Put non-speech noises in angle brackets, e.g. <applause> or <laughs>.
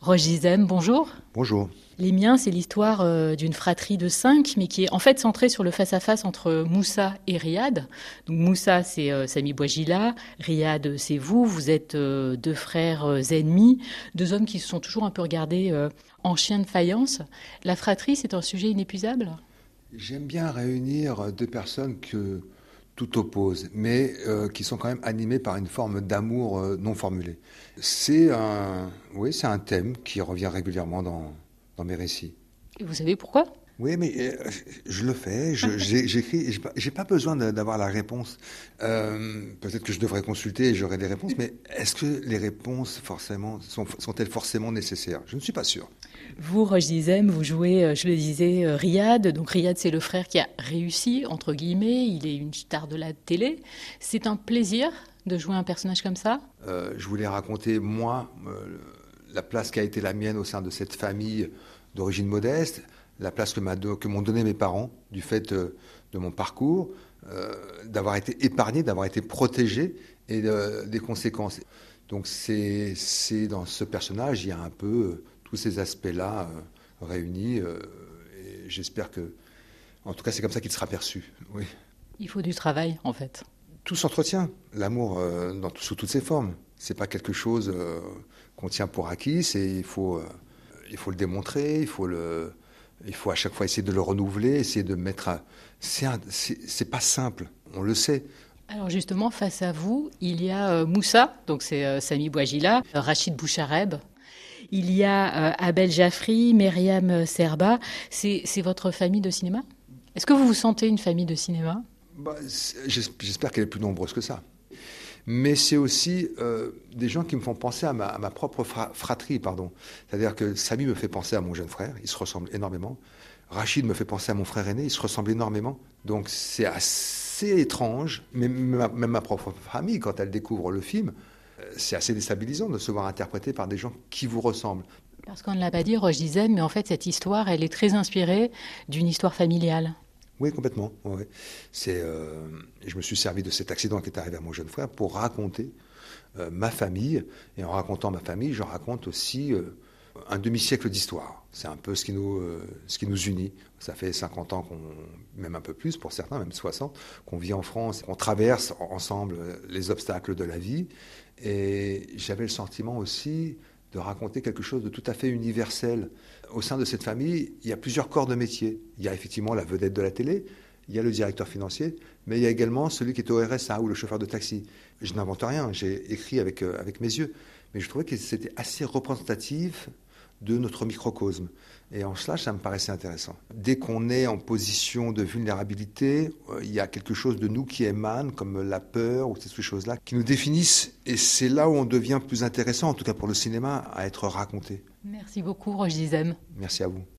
Roche Gizem, bonjour. Bonjour. Les miens, c'est l'histoire euh, d'une fratrie de cinq, mais qui est en fait centrée sur le face-à-face entre Moussa et Riyad. Donc Moussa, c'est euh, Sami Bouajila, Riyad, c'est vous. Vous êtes euh, deux frères ennemis, deux hommes qui se sont toujours un peu regardés en chien de faïence. La fratrie, c'est un sujet inépuisable? J'aime bien réunir deux personnes que tout oppose, mais euh, qui sont quand même animés par une forme d'amour euh, non formulé. C'est un, oui, c'est un thème qui revient régulièrement dans, dans mes récits. Et vous savez pourquoi? Oui, mais euh, je le fais, <laughs> j'écris, j'ai pas besoin d'avoir la réponse. Peut-être que je devrais consulter et j'aurai des réponses, mais est-ce que les réponses forcément sont, sont-elles forcément nécessaires? Je ne suis pas sûr. Vous, Roche Dizem, vous jouez, euh, je le disais, euh, Riyad. Donc Riyad, c'est le frère qui a réussi, entre guillemets. Il est une star de la télé. C'est un plaisir de jouer un personnage comme ça? Euh, Je voulais raconter, moi, la place qui a été la mienne au sein de cette famille d'origine modeste, la place que m'ont donné mes parents du fait de, mon parcours, d'avoir été épargné, d'avoir été protégé et des conséquences. Donc c'est dans ce personnage, il y a un peu tous ces aspects-là euh, réunis. Euh, et j'espère que, en tout cas, c'est comme ça qu'il sera perçu. Oui. Il faut du travail, en fait. Tout s'entretient. L'amour, euh, sous toutes ses formes. C'est pas quelque chose qu'on tient pour acquis. C'est il faut, il faut le démontrer. Il faut le, il faut à chaque fois essayer de le renouveler, essayer de mettre. C'est pas simple. On le sait. Alors justement, face à vous, il y a Moussa, donc c'est Sami Bouajila, Rachid Bouchareb, il y a euh, Abel Jaffry, Myriam Serba. C'est votre famille de cinéma? Est-ce que vous vous sentez une famille de cinéma? Bah, J'espère qu'elle est plus nombreuse que ça. Mais c'est aussi euh, des gens qui me font penser à ma, propre fratrie, pardon. C'est-à-dire que Samy me fait penser à mon jeune frère, il se ressemble énormément. Rachid me fait penser à mon frère aîné, il se ressemble énormément. Donc c'est assez étrange, mais même ma propre famille, quand elle découvre le film, c'est assez déstabilisant de se voir interprété par des gens qui vous ressemblent. Parce qu'on ne l'a pas dit, Roche disais, mais en fait, cette histoire, elle est très inspirée d'une histoire familiale. Oui, complètement. C'est, euh, je me suis servi de cet accident qui est arrivé à mon jeune frère pour raconter euh, ma famille. Et en racontant ma famille, je raconte aussi euh, un demi-siècle d'histoire. C'est un peu ce qui, nous, unit. Ça fait 50 ans, qu'on, même un peu plus pour certains, même 60, qu'on vit en France, qu'on traverse ensemble les obstacles de la vie. Et j'avais le sentiment aussi de raconter quelque chose de tout à fait universel. Au sein de cette famille, il y a plusieurs corps de métier. Il y a effectivement la vedette de la télé, il y a le directeur financier, mais il y a également celui qui est au RSA ou le chauffeur de taxi. Je n'invente rien, j'ai écrit avec, euh, avec mes yeux, mais je trouvais que c'était assez représentatif de notre microcosme. Et en cela, ça me paraissait intéressant. Dès qu'on est en position de vulnérabilité, euh, il y a quelque chose de nous qui émane, comme la peur ou ces choses-là, qui nous définissent. Et c'est là où on devient plus intéressant, en tout cas pour le cinéma, à être raconté. Merci beaucoup, Roger Dizem. Merci à vous.